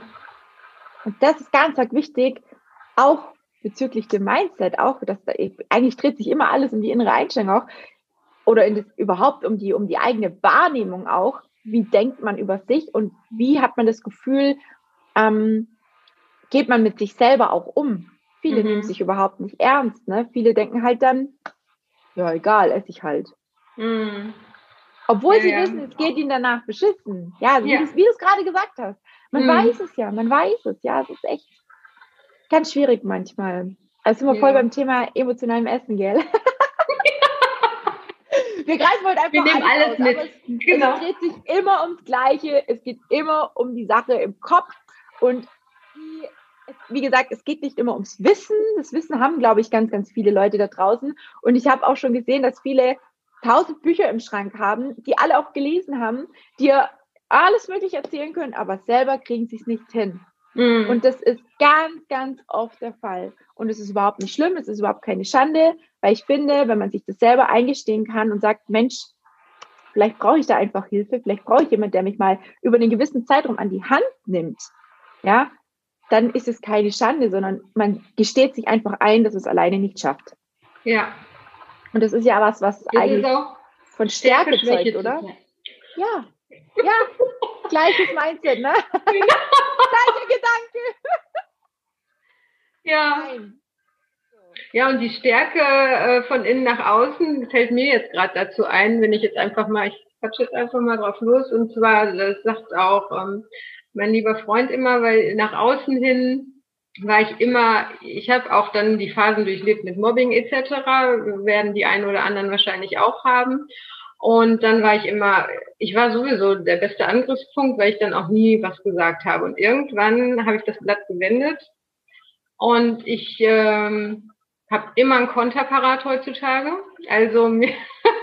Und das ist ganz wichtig, auch bezüglich dem Mindset, auch, dass da, eigentlich dreht sich immer alles um die innere Einstellung auch, oder das, überhaupt um die, um die eigene Wahrnehmung auch. Wie denkt man über sich und wie hat man das Gefühl, ähm, geht man mit sich selber auch um? Viele mhm. nehmen sich überhaupt nicht ernst. Ne? Viele denken halt dann, ja, egal, esse ich halt. Mhm. Obwohl ja, sie ja. wissen, es geht ihnen danach beschissen. Ja, ja. wie du es gerade gesagt hast. Man mhm. weiß es ja, man weiß es. Ja, es ist echt ganz schwierig manchmal. Also sind wir voll beim Thema emotionalem Essen, gell? wir greifen heute einfach wir nehmen alles, alles mit. Es, genau. es dreht sich immer ums Gleiche. Es geht immer um die Sache im Kopf. Und die, wie gesagt, es geht nicht immer ums Wissen. Das Wissen haben, glaube ich, ganz, ganz viele Leute da draußen. Und ich habe auch schon gesehen, dass viele tausend Bücher im Schrank haben, die alle auch gelesen haben, die ihr alles Mögliche erzählen können, aber selber kriegen sie es nicht hin. Mhm. Und das ist ganz, ganz oft der Fall. Und es ist überhaupt nicht schlimm, es ist überhaupt keine Schande, weil ich finde, wenn man sich das selber eingestehen kann und sagt, Mensch, vielleicht brauche ich da einfach Hilfe, vielleicht brauche ich jemanden, der mich mal über einen gewissen Zeitraum an die Hand nimmt, ja, dann ist es keine Schande, sondern man gesteht sich einfach ein, dass es alleine nicht schafft. Ja, und das ist ja was, was das eigentlich von Stärke, zeugt, oder? Ja, ja, gleiches Mindset, ne? Genau. Gleicher Gedanke. Ja. Nein. Ja, und die Stärke äh, von innen nach außen fällt mir jetzt gerade dazu ein, wenn ich jetzt einfach mal, ich quatsche jetzt einfach mal drauf los, und zwar, das sagt auch ähm, mein lieber Freund immer, weil nach außen hin war ich immer, ich habe auch dann die Phasen durchlebt mit Mobbing etc., werden die einen oder anderen wahrscheinlich auch haben. Und dann war ich immer, ich war sowieso der beste Angriffspunkt, weil ich dann auch nie was gesagt habe. Und irgendwann habe ich das Blatt gewendet und ich ähm, habe immer einen Konterparat heutzutage. Also mir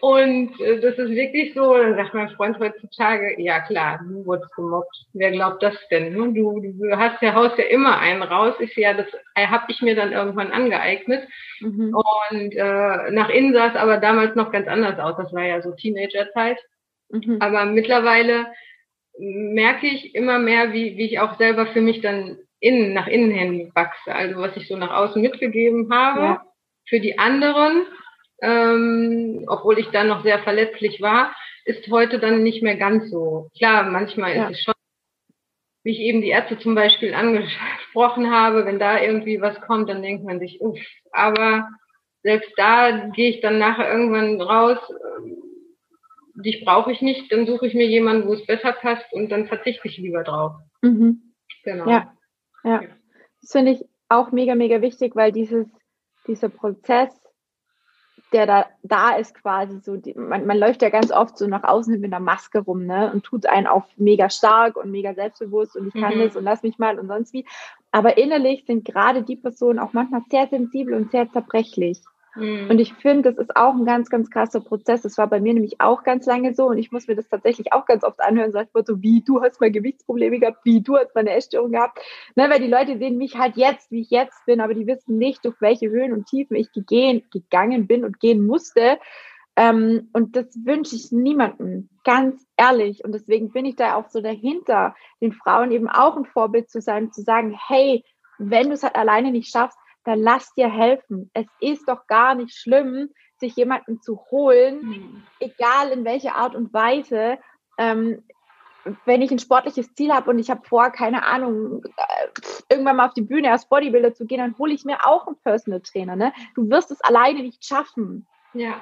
Und äh, das ist wirklich so, dann sagt mein Freund heutzutage, ja klar, du wurdest gemobbt. Wer glaubt das denn? Du, du hast ja, haust ja immer einen raus. Ich ja, das äh, habe ich mir dann irgendwann angeeignet. Mhm. Und äh, nach innen sah es aber damals noch ganz anders aus. Das war ja so Teenagerzeit. Mhm. Aber mittlerweile merke ich immer mehr, wie, wie ich auch selber für mich dann innen, nach innen hin wachse. Also was ich so nach außen mitgegeben habe. Ja. Für die anderen ähm, obwohl ich dann noch sehr verletzlich war, ist heute dann nicht mehr ganz so. Klar, manchmal ja. ist es schon, wie ich eben die Ärzte zum Beispiel angesprochen habe, wenn da irgendwie was kommt, dann denkt man sich, uff, aber selbst da gehe ich dann nachher irgendwann raus, äh, dich brauche ich nicht, dann suche ich mir jemanden, wo es besser passt und dann verzichte ich lieber drauf. Mhm. Genau. Ja, ja. Das finde ich auch mega, mega wichtig, weil dieses, dieser Prozess der da, da ist quasi so, die, man, man läuft ja ganz oft so nach außen mit einer Maske rum, ne, und tut einen auf mega stark und mega selbstbewusst und ich kann mhm. das und lass mich mal und sonst wie. Aber innerlich sind gerade die Personen auch manchmal sehr sensibel und sehr zerbrechlich. Mhm. Und ich finde, das ist auch ein ganz, ganz krasser Prozess. Das war bei mir nämlich auch ganz lange so und ich muss mir das tatsächlich auch ganz oft anhören, sagt so, wie, du hast mal Gewichtsprobleme gehabt, wie, du hast mal eine Essstörung gehabt. Ne, weil die Leute sehen mich halt jetzt, wie ich jetzt bin, aber die wissen nicht, durch welche Höhen und Tiefen ich gegehen, gegangen bin und gehen musste. Ähm, und das wünsche ich niemandem, ganz ehrlich. Und deswegen bin ich da auch so dahinter, den Frauen eben auch ein Vorbild zu sein, zu sagen, hey, wenn du es halt alleine nicht schaffst, dann lass dir helfen. Es ist doch gar nicht schlimm, sich jemanden zu holen, mhm. egal in welcher Art und Weise. Ähm, wenn ich ein sportliches Ziel habe und ich habe vor, keine Ahnung, äh, irgendwann mal auf die Bühne als Bodybuilder zu gehen, dann hole ich mir auch einen Personal Trainer. Ne? Du wirst es alleine nicht schaffen. Ja.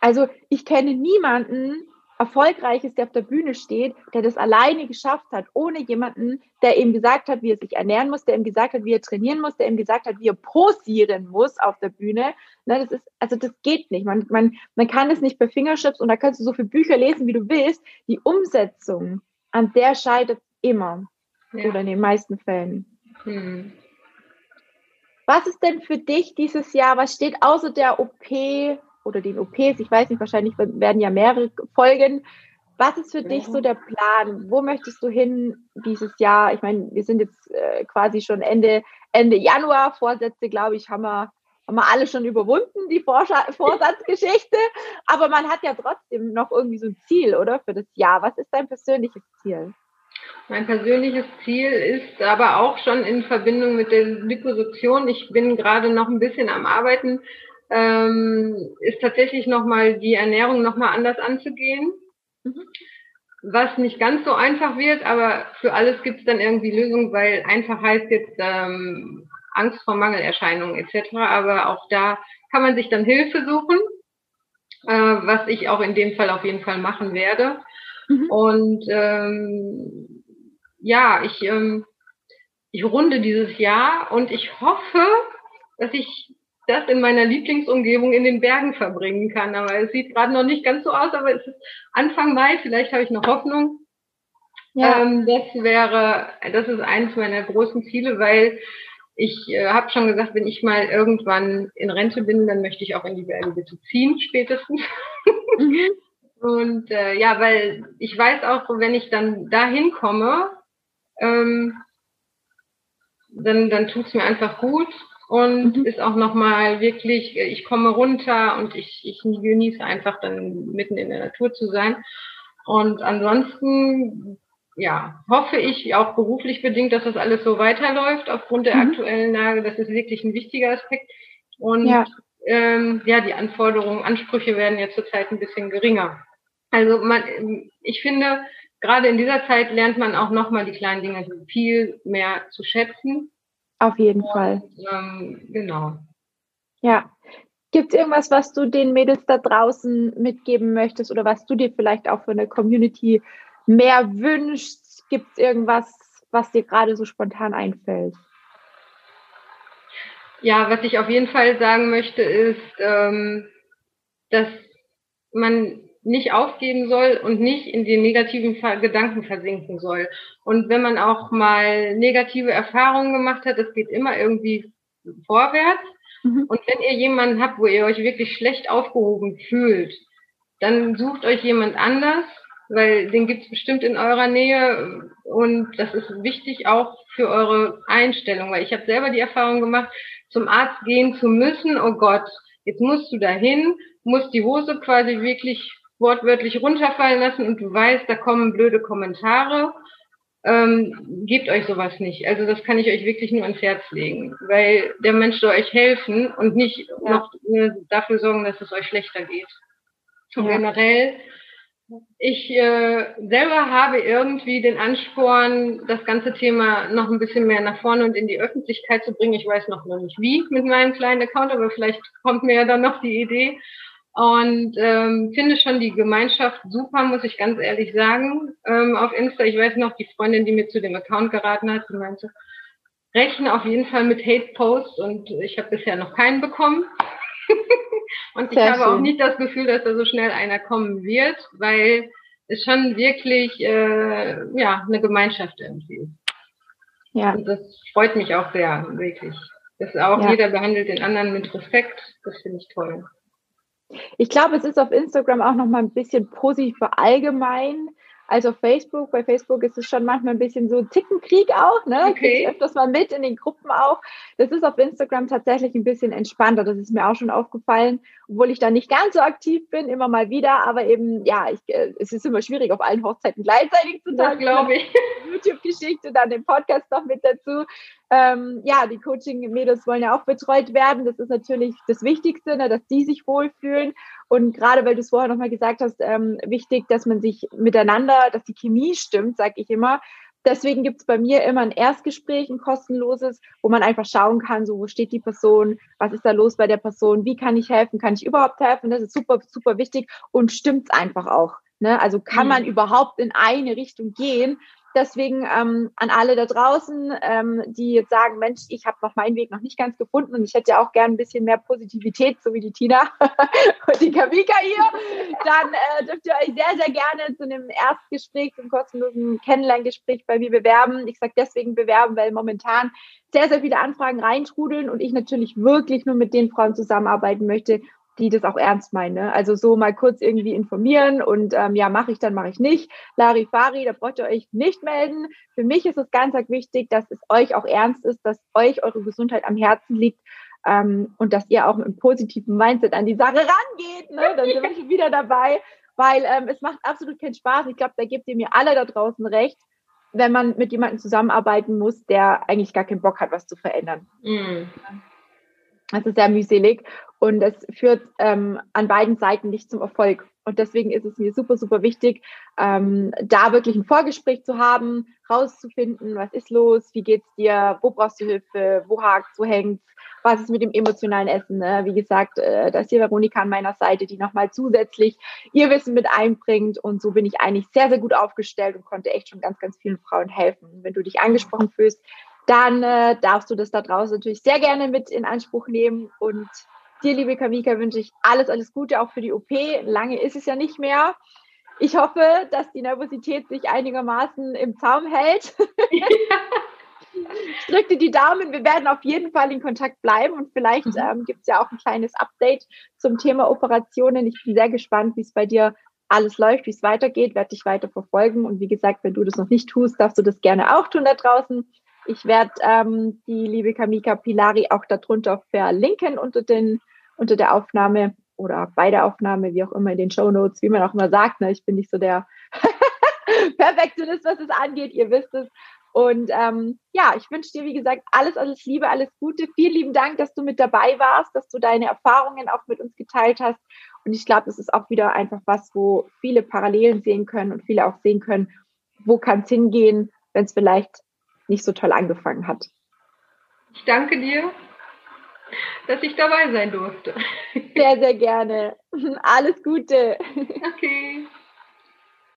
Also ich kenne niemanden, erfolgreich ist, der auf der Bühne steht, der das alleine geschafft hat, ohne jemanden, der ihm gesagt hat, wie er sich ernähren muss, der ihm gesagt hat, wie er trainieren muss, der ihm gesagt hat, wie er posieren muss auf der Bühne. Ne, das ist, also das geht nicht. Man, man, man kann es nicht per Fingerschnips und da kannst du so viele Bücher lesen, wie du willst. Die Umsetzung, an der scheitert immer. Ja. Oder in den meisten Fällen. Hm. Was ist denn für dich dieses Jahr? Was steht außer der OP oder den OPs, ich weiß nicht, wahrscheinlich werden ja mehrere Folgen. Was ist für dich so der Plan? Wo möchtest du hin dieses Jahr? Ich meine, wir sind jetzt äh, quasi schon Ende, Ende Januar. Vorsätze, glaube ich, haben wir, haben wir alle schon überwunden, die Vorsatzgeschichte. Aber man hat ja trotzdem noch irgendwie so ein Ziel, oder? Für das Jahr. Was ist dein persönliches Ziel? Mein persönliches Ziel ist aber auch schon in Verbindung mit der Liposuktion. Ich bin gerade noch ein bisschen am Arbeiten ähm, ist tatsächlich nochmal die Ernährung nochmal anders anzugehen. Mhm. Was nicht ganz so einfach wird, aber für alles gibt es dann irgendwie Lösungen, weil einfach heißt jetzt ähm, Angst vor Mangelerscheinungen etc. Aber auch da kann man sich dann Hilfe suchen, äh, was ich auch in dem Fall auf jeden Fall machen werde. Mhm. Und ähm, ja, ich, ähm, ich runde dieses Jahr und ich hoffe, dass ich das in meiner Lieblingsumgebung in den Bergen verbringen kann. Aber es sieht gerade noch nicht ganz so aus, aber es ist Anfang Mai, vielleicht habe ich noch Hoffnung. Ja. Ähm, das wäre, das ist eines meiner großen Ziele, weil ich äh, habe schon gesagt, wenn ich mal irgendwann in Rente bin, dann möchte ich auch in die Berge bitte ziehen, spätestens. Mhm. Und äh, ja, weil ich weiß auch, wenn ich dann dahin komme, ähm, dann, dann tut's mir einfach gut und mhm. ist auch nochmal wirklich, ich komme runter und ich, ich genieße einfach dann mitten in der Natur zu sein. Und ansonsten, ja, hoffe ich auch beruflich bedingt, dass das alles so weiterläuft aufgrund der mhm. aktuellen Lage. Das ist wirklich ein wichtiger Aspekt. Und ja, ähm, ja die Anforderungen, Ansprüche werden jetzt zurzeit ein bisschen geringer. Also man, ich finde, gerade in dieser Zeit lernt man auch nochmal die kleinen Dinge viel mehr zu schätzen auf jeden und, Fall. Ähm, genau. Ja. Gibt es irgendwas, was du den Mädels da draußen mitgeben möchtest oder was du dir vielleicht auch für eine Community mehr wünschst? Gibt es irgendwas, was dir gerade so spontan einfällt? Ja, was ich auf jeden Fall sagen möchte, ist, ähm, dass man nicht aufgeben soll und nicht in die negativen Gedanken versinken soll. Und wenn man auch mal negative Erfahrungen gemacht hat, es geht immer irgendwie vorwärts. Mhm. Und wenn ihr jemanden habt, wo ihr euch wirklich schlecht aufgehoben fühlt, dann sucht euch jemand anders, weil den gibt es bestimmt in eurer Nähe und das ist wichtig auch für eure Einstellung, weil ich habe selber die Erfahrung gemacht, zum Arzt gehen zu müssen, oh Gott, jetzt musst du dahin, musst die Hose quasi wirklich wortwörtlich runterfallen lassen und du weißt, da kommen blöde Kommentare. Ähm, gebt euch sowas nicht. Also das kann ich euch wirklich nur ans Herz legen, weil der Mensch soll euch helfen und nicht ja. noch dafür sorgen, dass es euch schlechter geht. Ja. generell ich äh, selber habe irgendwie den Ansporn, das ganze Thema noch ein bisschen mehr nach vorne und in die Öffentlichkeit zu bringen. Ich weiß noch nicht wie mit meinem kleinen Account, aber vielleicht kommt mir ja dann noch die Idee. Und ähm, finde schon die Gemeinschaft super, muss ich ganz ehrlich sagen. Ähm, auf Insta, ich weiß noch, die Freundin, die mir zu dem Account geraten hat, die meinte, rechne auf jeden Fall mit Hate-Posts und ich habe bisher noch keinen bekommen. Und Sehr ich habe schön. auch nicht das Gefühl, dass da so schnell einer kommen wird, weil es schon wirklich äh, ja eine Gemeinschaft irgendwie ist. Ja. Und das freut mich auch sehr, wirklich. Dass auch ja. jeder behandelt den anderen mit Respekt. Das finde ich toll. Ich glaube, es ist auf Instagram auch noch mal ein bisschen positiver allgemein als auf Facebook. Bei Facebook ist es schon manchmal ein bisschen so Tickenkrieg auch, ne? Okay. öfters mal mit in den Gruppen auch. Das ist auf Instagram tatsächlich ein bisschen entspannter. Das ist mir auch schon aufgefallen, obwohl ich da nicht ganz so aktiv bin, immer mal wieder. Aber eben, ja, ich, äh, es ist immer schwierig, auf allen Hochzeiten gleichzeitig zu tun. glaube ich. YouTube-Geschichte, dann den Podcast noch mit dazu. Ähm, ja, die Coaching-Mädels wollen ja auch betreut werden. Das ist natürlich das Wichtigste, ne, dass die sich wohlfühlen. Und gerade weil du es vorher nochmal gesagt hast, ähm, wichtig, dass man sich miteinander, dass die Chemie stimmt, sage ich immer. Deswegen gibt es bei mir immer ein Erstgespräch, ein kostenloses, wo man einfach schauen kann, so wo steht die Person, was ist da los bei der Person, wie kann ich helfen, kann ich überhaupt helfen, das ist super, super wichtig und stimmt's einfach auch. Ne? Also kann mhm. man überhaupt in eine Richtung gehen Deswegen ähm, an alle da draußen, ähm, die jetzt sagen, Mensch, ich habe noch meinen Weg noch nicht ganz gefunden und ich hätte ja auch gern ein bisschen mehr Positivität, so wie die Tina und die Kavika hier, dann äh, dürft ihr euch sehr, sehr gerne zu einem Erstgespräch, zum kostenlosen Kennenlerngespräch bei mir bewerben. Ich sage deswegen bewerben, weil momentan sehr, sehr viele Anfragen reintrudeln und ich natürlich wirklich nur mit den Frauen zusammenarbeiten möchte, die das auch ernst meinen. Ne? Also so mal kurz irgendwie informieren und ähm, ja, mache ich dann, mache ich nicht. Larifari, da braucht ihr euch nicht melden. Für mich ist es ganz, ganz wichtig, dass es euch auch ernst ist, dass euch eure Gesundheit am Herzen liegt ähm, und dass ihr auch mit einem positiven Mindset an die Sache rangeht. Ne? Dann sind wir schon wieder dabei, weil ähm, es macht absolut keinen Spaß. Ich glaube, da gebt ihr mir alle da draußen recht wenn man mit jemandem zusammenarbeiten muss, der eigentlich gar keinen Bock hat, was zu verändern. Mm. Das ist sehr mühselig und es führt ähm, an beiden Seiten nicht zum Erfolg. Und deswegen ist es mir super, super wichtig, ähm, da wirklich ein Vorgespräch zu haben, rauszufinden, was ist los, wie geht's dir, wo brauchst du Hilfe, wo hakt's, wo hängt's, was ist mit dem emotionalen Essen. Ne? Wie gesagt, äh, da ist hier Veronika an meiner Seite, die nochmal zusätzlich ihr Wissen mit einbringt. Und so bin ich eigentlich sehr, sehr gut aufgestellt und konnte echt schon ganz, ganz vielen Frauen helfen. Wenn du dich angesprochen fühlst, dann äh, darfst du das da draußen natürlich sehr gerne mit in Anspruch nehmen. Und dir, liebe Kamika, wünsche ich alles, alles Gute auch für die OP. Lange ist es ja nicht mehr. Ich hoffe, dass die Nervosität sich einigermaßen im Zaum hält. Ja. ich drücke dir die Daumen. Wir werden auf jeden Fall in Kontakt bleiben und vielleicht mhm. ähm, gibt es ja auch ein kleines Update zum Thema Operationen. Ich bin sehr gespannt, wie es bei dir alles läuft, wie es weitergeht, werde dich weiter verfolgen. Und wie gesagt, wenn du das noch nicht tust, darfst du das gerne auch tun da draußen. Ich werde ähm, die liebe Kamika Pilari auch darunter verlinken unter, den, unter der Aufnahme oder bei der Aufnahme, wie auch immer in den Show Notes, wie man auch immer sagt. Ne? Ich bin nicht so der Perfektionist, was es angeht, ihr wisst es. Und ähm, ja, ich wünsche dir, wie gesagt, alles, alles Liebe, alles Gute. Vielen lieben Dank, dass du mit dabei warst, dass du deine Erfahrungen auch mit uns geteilt hast. Und ich glaube, das ist auch wieder einfach was, wo viele Parallelen sehen können und viele auch sehen können, wo kann es hingehen, wenn es vielleicht nicht so toll angefangen hat. Ich danke dir, dass ich dabei sein durfte. Sehr, sehr gerne. Alles Gute. Okay.